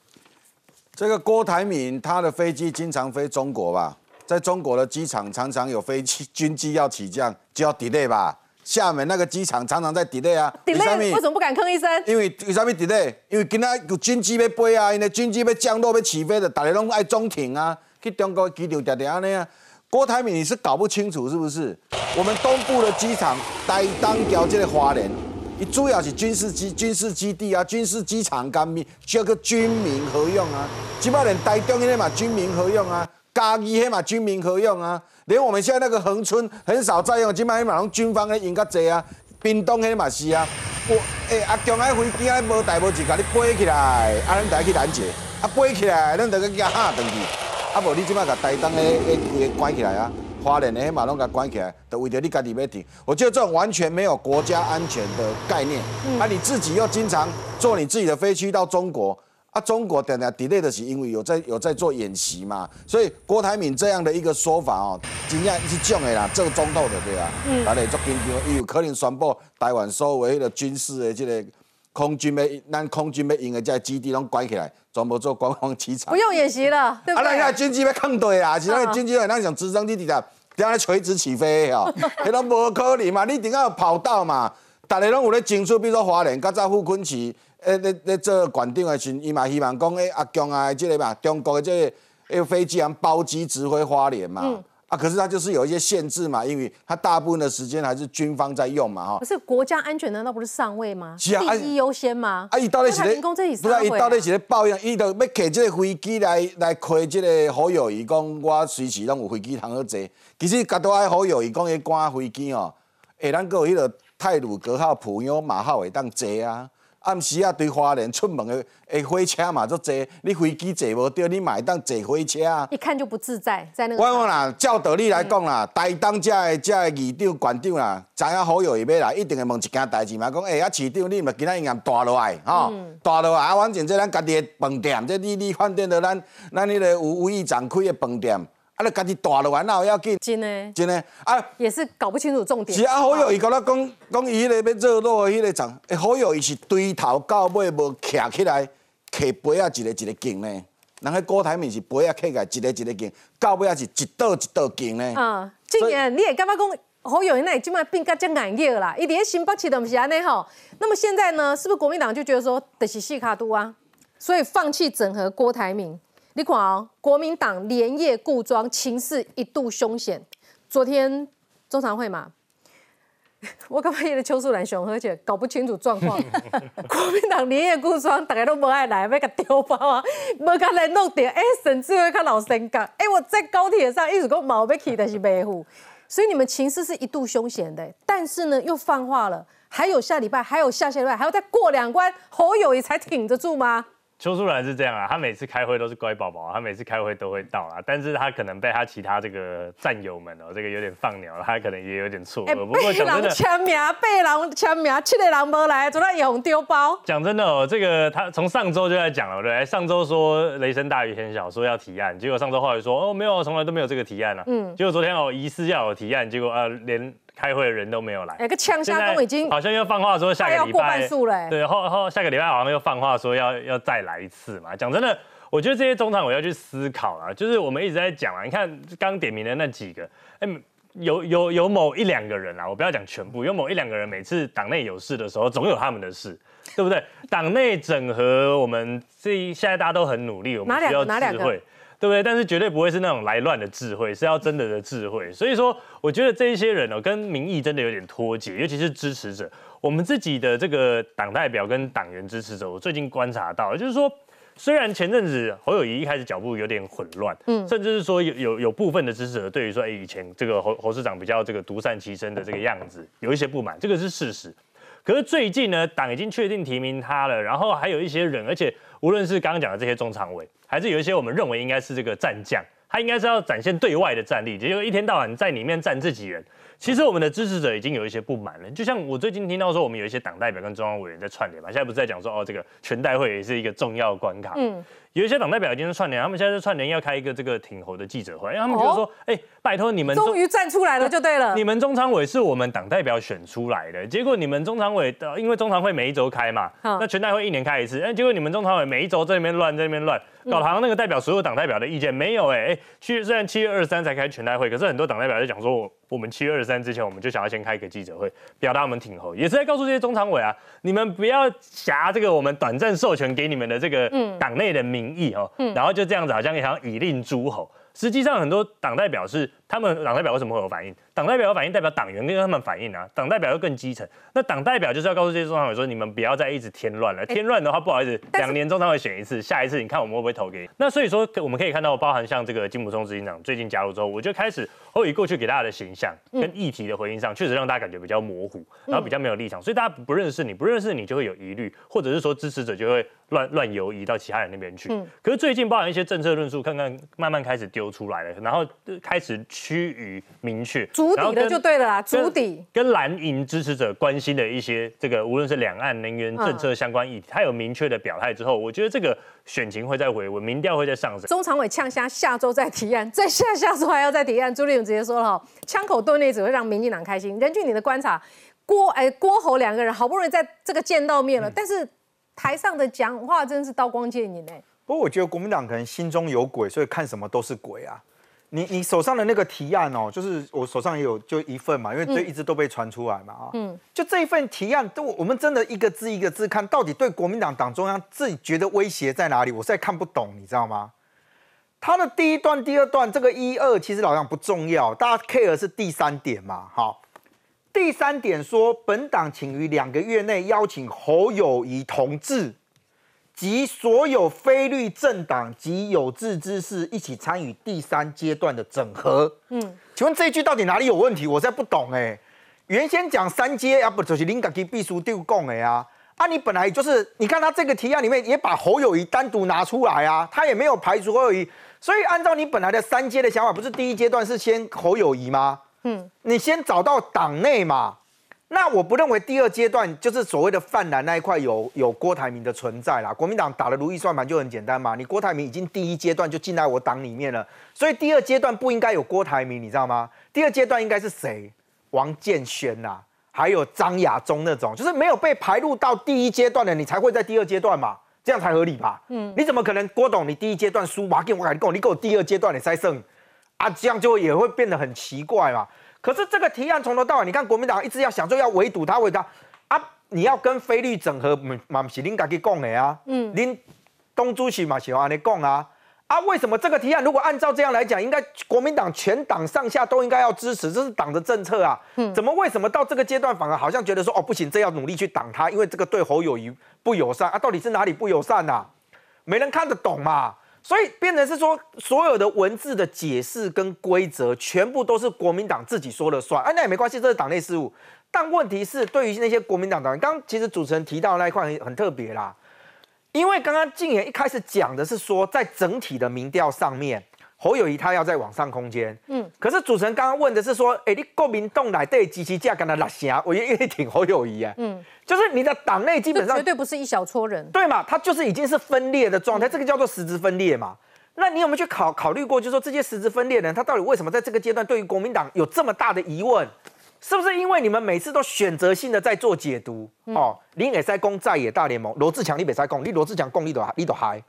这个郭台铭，他的飞机经常飞中国吧，在中国的机场常常有飞机军机要起降，就要 delay 吧，厦门那个机场常常在 delay 啊。delay 为什么不敢吭一声？因为为什么 delay？因为今仔有军机要飞啊，因为军机要降落要起飞的，大家拢爱中停啊，去中国机场定定安尼啊。郭台铭你是搞不清楚是不是？我们东部的机场台当桥这个花莲，伊主要是军事基军事基地啊，军事机场干咪叫个军民合用啊。即摆连台中迄嘛军民合用啊，嘉义迄嘛军民合用啊，连我们现在那个恒春很少在用，即摆迄嘛拢军方咧用较济啊。屏东迄嘛是啊，我诶阿强迄飞机啊无代无志，甲你飞起来，啊咱得去拦截，啊飞起来，咱得去甲喊转去，啊无你即摆甲台东诶诶规个关起来啊，花莲的黑马拢甲关起来，都为着你家己要停。我觉得这种完全没有国家安全的概念，啊你自己又经常坐你自己的飞机到中国。啊，中国等等 delay 的是因为有在有在做演习嘛，所以郭台铭这样的一个说法哦，真正是种的啦，这个中透的对啊，嗯大家做紧张，伊有可能宣布台湾所有迄个军事的这个空军要咱空军要用的这个基地拢关起来，全部做观光机场不。用演习了，对不对啊，咱对？现在军机要抗对啊，是那个嗯军机有那种直升机底下，底下垂直起飞的哦，迄拢 [LAUGHS] 无可能嘛，你一定要有跑道嘛，大家拢有咧争取，比如说华联、较早傅昆萁，诶，咧咧做馆长的时阵，伊嘛希望讲，诶，阿强啊，这个嘛，中国的这个诶飞机啊包机指挥花莲嘛。嗯啊，可是它就是有一些限制嘛，因为它大部分的时间还是军方在用嘛，哈可。是国家安全难道不是上位吗？是啊啊第一优先吗？啊，伊到底是咧，不是啊，伊到底是咧抱怨，伊就要摕这个飞机来来开这个好友伊，讲我随时拢有飞机通好坐。其实甲多爱好友伊讲迄赶飞机哦，诶，咱还有迄个泰鲁格号、普悠马号会当坐啊。暗时啊，对花莲出门的的火车嘛足坐，你飞机坐无到，你嘛会当坐火车啊。一看就不自在，在那个我讲啦，照道理来讲啦，台东遮的遮的议长、县长啦，知影好友伊要来，一定会问一件代志嘛，讲诶，啊市长你毋今仔应验大落来，吼，大落来啊，反正这咱家己的饭店，这你你饭店的咱咱迄个有吴议长开的饭店，啊，你家己大落来哪有要紧？真的真的啊。也是搞不清楚重点。是啊，好友伊甲我讲讲伊迄个要热络的迄个场，诶，好友伊是堆头到尾无徛起来，摕杯啊一个一个敬呢。人迄郭台铭是杯啊摕起来一个一个敬，到尾啊是一道一道敬呢。嗯，今年你也感觉讲侯友宜那里今麦变甲这眼热啦，一点新北市都不是安尼吼。那么现在呢，是不是国民党就觉得说得是细卡都啊，所以放弃整合郭台铭？你看哦，国民党连夜固装，情势一度凶险。昨天中常会嘛，[LAUGHS] 我感觉的邱淑兰熊，而且搞不清楚状况。[LAUGHS] 国民党连夜固装，大家都不爱来，要甲丢包啊，无甲来弄掉。哎、沈志伟看老神讲，哎、我在高铁上一直讲毛要去，但是没户。所以你们情势是一度凶险的，但是呢又放话了，还有下礼拜，还有下下礼拜，还要再过两关，侯友谊才挺得住吗？邱淑兰是这样啊，他每次开会都是乖宝宝，他每次开会都会到啦，但是他可能被他其他这个战友们哦，这个有点放鸟了，他可能也有点错过被人讲真的，签名，被人签名，七个人没来，昨天也红丢包。讲真的哦，这个他从上周就在讲了，对？上周说雷声大雨点小，说要提案，结果上周后来说哦没有，从来都没有这个提案啊。嗯嗯，结果昨天哦疑似要有提案，结果啊连开会的人都没有来。哎、个枪现下都已经好像又放话说下个礼拜要过半拜数了哎对，后后下个礼拜好像又放话说要要再来一次嘛。讲真的，我觉得这些中常委要去思考啊，就是我们一直在讲啊，你看刚点名的那几个，哎。有有有某一两个人啊，我不要讲全部，有某一两个人每次党内有事的时候，总有他们的事，对不对？党内整合，我们这现在大家都很努力，我们需要智慧。对不对？但是绝对不会是那种来乱的智慧，是要真的的智慧。所以说，我觉得这一些人哦，跟民意真的有点脱节，尤其是支持者。我们自己的这个党代表跟党员支持者，我最近观察到，就是说，虽然前阵子侯友谊一开始脚步有点混乱，嗯嗯，甚至是说有有有部分的支持者对于说，哎，以前这个侯侯市长比较这个独善其身的这个样子，有一些不满，这个是事实。可是最近呢，党已经确定提名他了，然后还有一些人，而且无论是刚刚讲的这些中常委，还是有一些我们认为应该是这个战将，他应该是要展现对外的战力，结果一天到晚在里面站自己人。其实我们的支持者已经有一些不满了，就像我最近听到说，我们有一些党代表跟中央委员在串联嘛，现在不是在讲说哦，这个全代会也是一个重要关卡，嗯，有一些党代表已经是串联，他们现在是串联要开一个这个挺侯的记者会，因为他们觉得说，哎、拜托你们终于站出来了，就对了。你们中常委是我们党代表选出来的，结果你们中常委的，因为中常会每一周开嘛，嗯那全代会一年开一次，哎，结果你们中常委每一周在那边乱，在那边乱，嗯。搞得好像那个代表所有党代表的意见没有，哎哎，去虽然七月二十三才开全代会，可是很多党代表就讲说我我们七月二十三之前，我们就想要先开一个记者会，表达我们挺侯，也是在告诉这些中常委啊，你们不要挟这个我们短暂授权给你们的这个党内的民意哦，然后就这样子好像好像以令诸侯。实际上，很多党代表是他们党代表为什么会有反应？党代表有反应代表党员跟他们反应啊，党代表又更基层。那党代表就是要告诉这些中常委说，你们不要再一直添乱了。添乱的话，不好意思，两年中常委选一次，下一次你看我们会不会投给你？那所以说，我们可以看到，包含像这个金普松执行长最近加入之后，我就开始侯宇过去给大家的形象跟议题的回应上，确实让大家感觉比较模糊，然后比较没有立场，所以大家不认识你，不认识你就会有疑虑，或者是说支持者就会乱乱游移到其他人那边去。可是最近包含一些政策论述，看看慢慢开始丢出来了，然后。开始趋于明确，足底的就对了啦，足底跟蓝营支持者关心的一些这个，无论是两岸能源政策相关议题，他有明确的表态之后，我觉得这个选情会再回温，民调会在上升。中常委呛下，下周再提案，再下下周还要再提案。朱立伦直接说了哈，枪口对内只会让民进党开心。根据你的观察，郭哎郭侯两个人好不容易在这个见到面了，但是台上的讲话真是刀光剑影哎。不过我觉得国民党可能心中有鬼，所以看什么都是鬼啊。你你手上的那个提案哦，就是我手上也有就一份嘛，因为这一直都被传出来嘛啊，嗯，就这一份提案，都我们真的一个字一个字看，到底对国民党党中央自己觉得威胁在哪里？我实在看不懂，你知道吗？他的第一段、第二段，这个一二其实老讲不重要，大家 care 是第三点嘛，好，第三点说本党请于两个月内邀请侯友谊同志。及所有非律政党及有志之士一起参与第三阶段的整合。嗯，请问这一句到底哪里有问题？我在不懂哎。原先讲三阶啊，不就是林格基必须丢供的呀？啊，你本来就是，你看他这个提案里面也把侯友谊单独拿出来啊，他也没有排除侯友谊。所以按照你本来的三阶的想法，不是第一阶段是先侯友谊吗？嗯，你先找到党内嘛。那我不认为第二阶段就是所谓的泛蓝那一块有有郭台铭的存在啦。国民党打的如意算盘就很简单嘛，你郭台铭已经第一阶段就进来我党里面了，所以第二阶段不应该有郭台铭，你知道吗？第二阶段应该是谁？王建轩呐，还有张亚中那种，就是没有被排入到第一阶段的，你才会在第二阶段嘛，这样才合理吧？嗯，你怎么可能郭董你第一阶段输，我给我跟你给我第二阶段你再胜啊？这样就也会变得很奇怪嘛。可是这个提案从头到尾，你看国民党一直要想说要围堵他，围堵他啊！你要跟菲律整合，嘛是您自己讲的啊。嗯，您东主席嘛喜欢你讲啊啊！为什么这个提案如果按照这样来讲，应该国民党全党上下都应该要支持，这是党的政策啊。嗯，怎么为什么到这个阶段反而好像觉得说哦不行，这要努力去挡他，因为这个对侯友谊不友善啊？到底是哪里不友善呐？没人看得懂嘛。所以变成是说，所有的文字的解释跟规则，全部都是国民党自己说了算。哎，那也没关系，这是党内事务。但问题是，对于那些国民党党员，刚其实主持人提到那一块很很特别啦，因为刚刚静言一开始讲的是说，在整体的民调上面。侯友谊他要在网上空间，嗯，可是主持人刚刚问的是说，哎，你国民党来对机器架跟他拉下，[LAUGHS] 我愿意挺侯友谊啊，嗯，就是你的党内基本上绝对不是一小撮人，对嘛？他就是已经是分裂的状态，这个叫做实质分裂嘛。那你有没有去考考虑过，就是说这些实质分裂人，他到底为什么在这个阶段对于国民党有这么大的疑问？是不是因为你们每次都选择性的在做解读？哦，林野塞攻在野大联盟，罗志强你别塞攻，你罗志强攻你都你都嗨。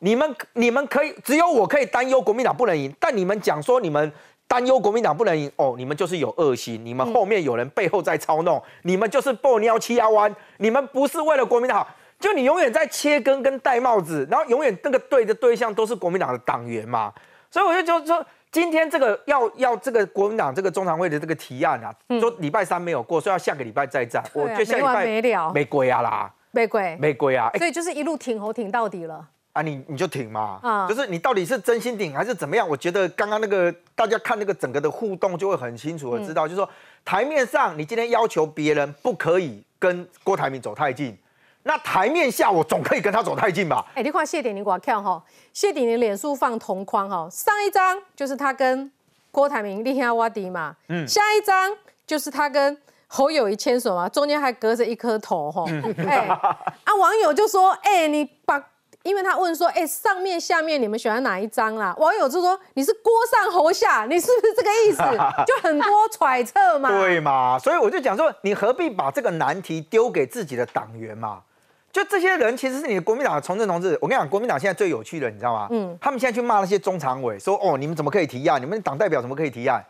你们你们可以只有我可以担忧国民党不能赢，但你们讲说你们担忧国民党不能赢，哦，你们就是有恶心，你们后面有人背后在操弄，你们就是波尿七幺弯，你们不是为了国民党好，就你永远在切根跟戴帽子，然后永远那个对的对象都是国民党的党员嘛，所以我就就说今天这个要要这个国民党这个中常会的这个提案啊，说礼拜三没有过，说要下个礼拜再战，我就下礼拜没了，没鬼啊啦，没鬼，没鬼啊，所以就是一路挺喉挺到底了。啊，你你就挺嘛，啊，就是你到底是真心挺还是怎么样？我觉得刚刚那个大家看那个整个的互动就会很清楚的知道，就是说台面上你今天要求别人不可以跟郭台铭走太近，那台面下我总可以跟他走太近吧？哎，你看谢鼎你给我看哈，谢鼎你脸书放同框哈，上一张就是他跟郭台铭立下挖迪嘛，嗯，下一张就是他跟侯友谊牵手嘛，中间还隔着一颗头哈，哎，啊网友就说，哎，你把。因为他问说：“哎，上面下面你们喜欢哪一张啦？”网友就说：“你是锅上侯下，你是不是这个意思？” [LAUGHS] 就很多揣测嘛。对嘛？所以我就讲说，你何必把这个难题丢给自己的党员嘛？就这些人其实是你的国民党的从政同志。我跟你讲，国民党现在最有趣的，你知道吗？嗯。他们现在去骂那些中常委，说：“哦，你们怎么可以提案？你们党代表怎么可以提案？”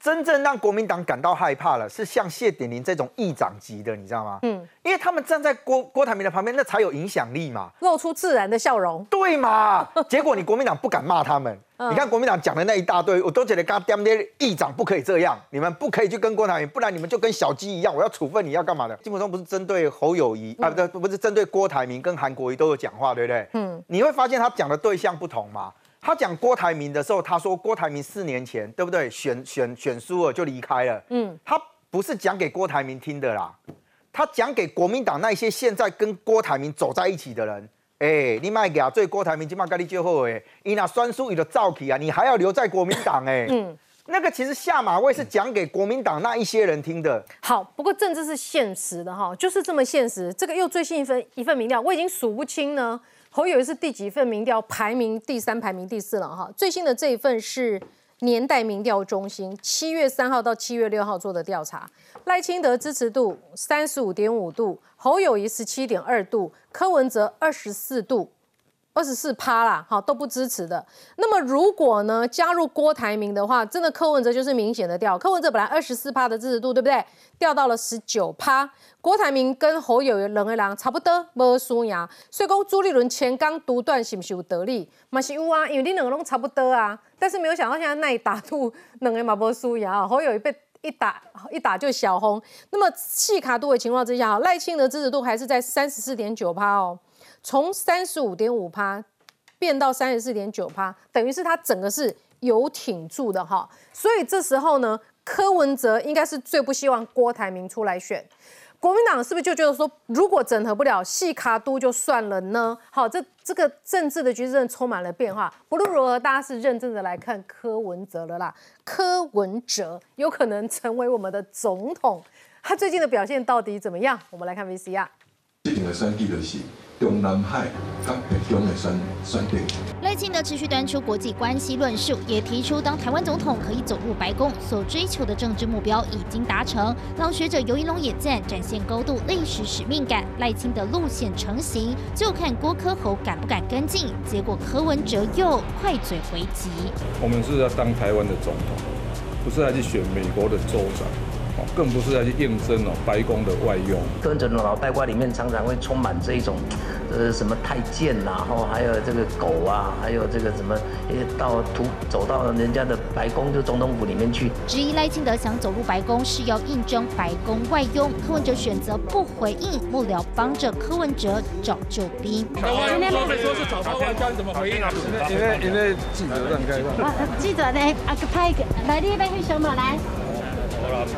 真正让国民党感到害怕了，是像谢点林这种议长级的，你知道吗？嗯，因为他们站在郭郭台铭的旁边，那才有影响力嘛，露出自然的笑容。对嘛？结果你国民党不敢骂他们，你看国民党讲的那一大堆，我都觉得刚刚那议长不可以这样，你们不可以去跟郭台铭，不然你们就跟小鸡一样，我要处分你要干嘛的？基本上不是针对侯友谊啊，不对，不是针对郭台铭跟韩国瑜都有讲话，对不对？嗯，你会发现他讲的对象不同嘛。他讲郭台铭的时候，他说郭台铭四年前对不对？选选选输了就离开了。嗯，他不是讲给郭台铭听的啦，他讲给国民党那些现在跟郭台铭走在一起的人。哎，你卖给啊，最郭台铭今晚跟你最后哎，你那酸输你的造起啊，你还要留在国民党哎。嗯，那个其实下马威是讲给国民党那一些人听的。好，不过政治是现实的哈，就是这么现实。这个又最新一份一份民调，我已经数不清呢。侯友谊是第几份民调排名第三、排名第四了哈。最新的这一份是年代民调中心七月三号到七月六号做的调查，赖清德支持度三十五点五度，侯友谊十七点二度，柯文哲二十四度。二十四趴啦，好都不支持的。那么如果呢加入郭台铭的话，真的柯文哲就是明显的掉。柯文哲本来二十四趴的支持度，对不对？掉到了十九趴。郭台铭跟侯友谊两个人差不多，无输赢。所以讲朱立伦前刚独断是不是有得力？嘛是有啊，因为你两个拢差不多啊。但是没有想到现在那一打度两个嘛无输赢。侯友谊被一打一打就小红。那么细卡度的情况之下，赖清德支持度还是在三十四点九趴哦。从三十五点五趴变到三十四点九趴，等于是他整个是有挺住的哈。所以这时候呢，柯文哲应该是最不希望郭台铭出来选。国民党是不是就觉得说，如果整合不了细卡都就算了呢？好，这这个政治的局势真的充满了变化。不论如何，大家是认真的来看柯文哲了啦。柯文哲有可能成为我们的总统，他最近的表现到底怎么样？我们来看 VCR。中南海跟北中的选选定。赖清德持续端出国际关系论述，也提出当台湾总统可以走入白宫，所追求的政治目标已经达成。让学者尤一龙也赞，展现高度历史使命感。赖清德路线成型，就看郭科侯敢不敢跟进。结果柯文哲又快嘴回击：我们是要当台湾的总统，不是来去选美国的州长。更不是要去应征哦，白宫的外佣。柯文哲的脑袋瓜里面常常会充满这一种，呃，什么太监呐，然后还有这个狗啊，还有这个什么，到图走到人家的白宫就总统府里面去。质疑赖清德想走入白宫是要应征白宫外佣，柯文哲选择不回应，幕僚帮着柯文哲找救兵。今天说说是找他外交，怎么回应啊？因为因为记者让开放。记者呢？啊个派个来，你来去什么来？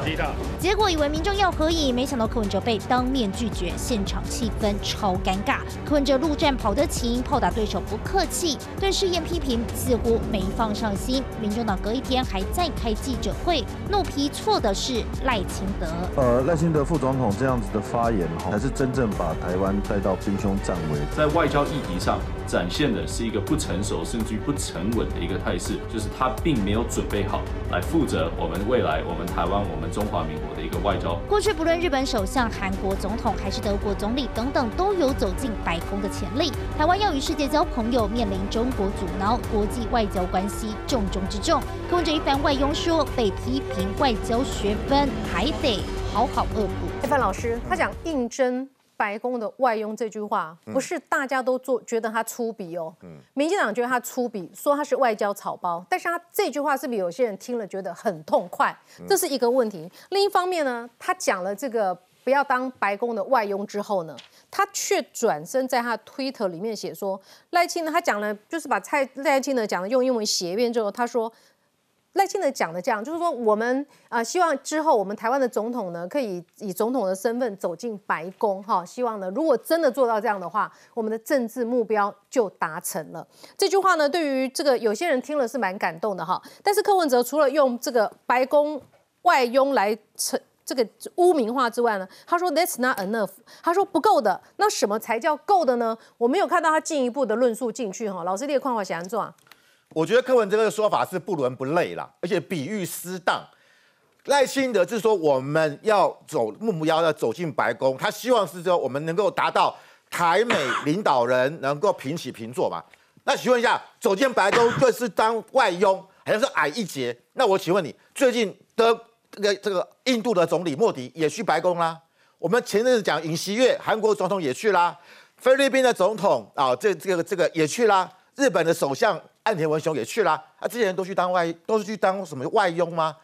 低炸。结果以为民众要合影，没想到柯文哲被当面拒绝，现场气氛超尴尬。柯文哲陆战跑得勤，炮打对手不客气，对试验批评似乎没放上心。民众党隔一天还在开记者会，怒批错的是赖清德。呃，赖清德副总统这样子的发言，才是真正把台湾带到兵凶战危。在外交议题上。展现的是一个不成熟甚至于不沉稳的一个态势，就是他并没有准备好来负责我们未来我们台湾我们中华民的一个外交。过去不论日本首相、韩国总统还是德国总理等等，都有走进白宫的潜力。台湾要与世界交朋友，面临中国阻挠，国际外交关系重中之重。柯文哲一番外佣说，被批评外交学分还得好好恶补。一凡老师，他讲应征。白宫的外佣这句话，不是大家都做觉得他粗鄙哦。民进党觉得他粗鄙，说他是外交草包。但是他这句话是不是有些人听了觉得很痛快？这是一个问题。另一方面呢，他讲了这个不要当白宫的外佣之后呢，他却转身在他推特里面写说赖清德他讲了，就是把蔡赖清德讲的用英文写一遍之后，他说。赖清德讲的这样，就是说我们啊，希望之后我们台湾的总统呢，可以以总统的身份走进白宫，哈，希望呢，如果真的做到这样的话，我们的政治目标就达成了。这句话呢，对于这个有些人听了是蛮感动的哈。但是柯文哲除了用这个白宫外佣来成这个污名化之外呢，他说 That's not enough，他说不够的。那什么才叫够的呢？我没有看到他进一步的论述进去哈。老师，列况话想做啊？我觉得柯文哲的说法是不伦不类啦，而且比喻失当。赖清德是说我们要走目标要走进白宫，他希望是说我们能够达到台美领导人 [COUGHS] 能够平起平坐嘛。那请问一下，走进白宫就是当外佣，好像是矮一截。那我请问你，最近的这个这个印度的总理莫迪也去白宫啦。我们前阵子讲尹锡悦，韩国总统也去啦。菲律宾的总统啊，这这个这个也去啦。日本的首相岸田文雄也去啦。啊，这些人都去当外，都是去当什么外佣吗？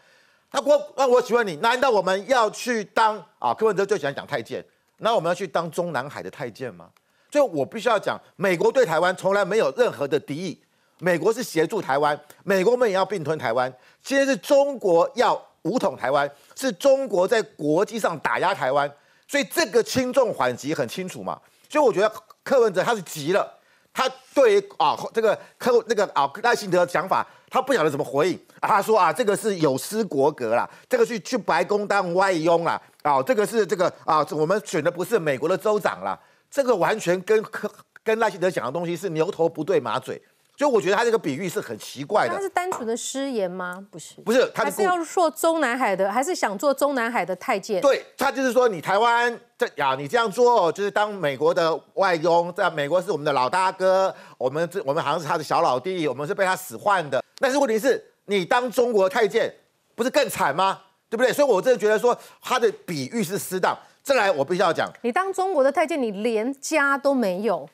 那我那我请问你，难道我们要去当啊？柯文哲最喜欢讲太监，那我们要去当中南海的太监吗？所以我必须要讲，美国对台湾从来没有任何的敌意，美国是协助台湾，美国们也要并吞台湾。现在是中国要武统台湾，是中国在国际上打压台湾，所以这个轻重缓急很清楚嘛。所以我觉得柯文哲他是急了，他对于啊这个科那个啊赖幸德的想法，他不晓得怎么回应。他说啊这个是有失国格啦，这个去去白宫当外佣啦，啊这个是这个啊我们选的不是美国的州长啦。这个完全跟科跟赖幸德讲的东西是牛头不对马嘴，所以我觉得他这个比喻是很奇怪的。他是单纯的失言吗？不是，不是，他还是要做中南海的，还是想做中南海的太监？对他就是说，你台湾这呀，你这样做就是当美国的外佣，在美国是我们的老大哥，我们这我们好像是他的小老弟，我们是被他使唤的。但是问题是，你当中国太监不是更惨吗？对不对？所以我真的觉得说他的比喻是适当。再来，我必须要讲，你当中国的太监，你连家都没有，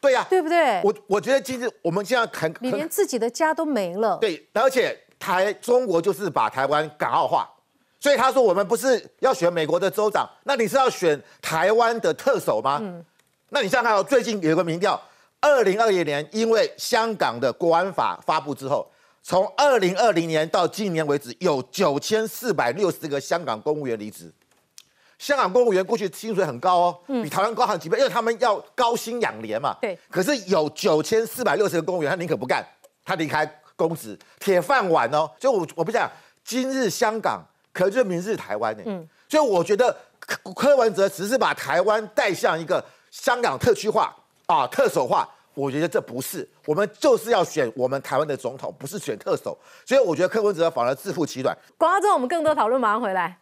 对呀，对不对？我我觉得其实我们现在很，你连自己的家都没了。对，而且台中国就是把台湾港澳化，所以他说我们不是要选美国的州长，那你是要选台湾的特首吗？嗯，那你想想看，最近有个民调，二零二一年因为香港的国安法发布之后，从二零二零年到今年为止，有九千四百六十个香港公务员离职。香港公务员过去薪水很高哦，比台湾高很几倍，因为他们要高薪养廉嘛。对。可是有九千四百六十个公务员，他宁可不干，他离开公职，铁饭碗哦。所以，我我不讲今日香港，可就明日台湾呢。嗯。所以我觉得柯柯文哲只是把台湾带向一个香港特区化啊，特首化。我觉得这不是，我们就是要选我们台湾的总统，不是选特首。所以我觉得柯文哲反而自负其短。广告之后，我们更多讨论，马上回来。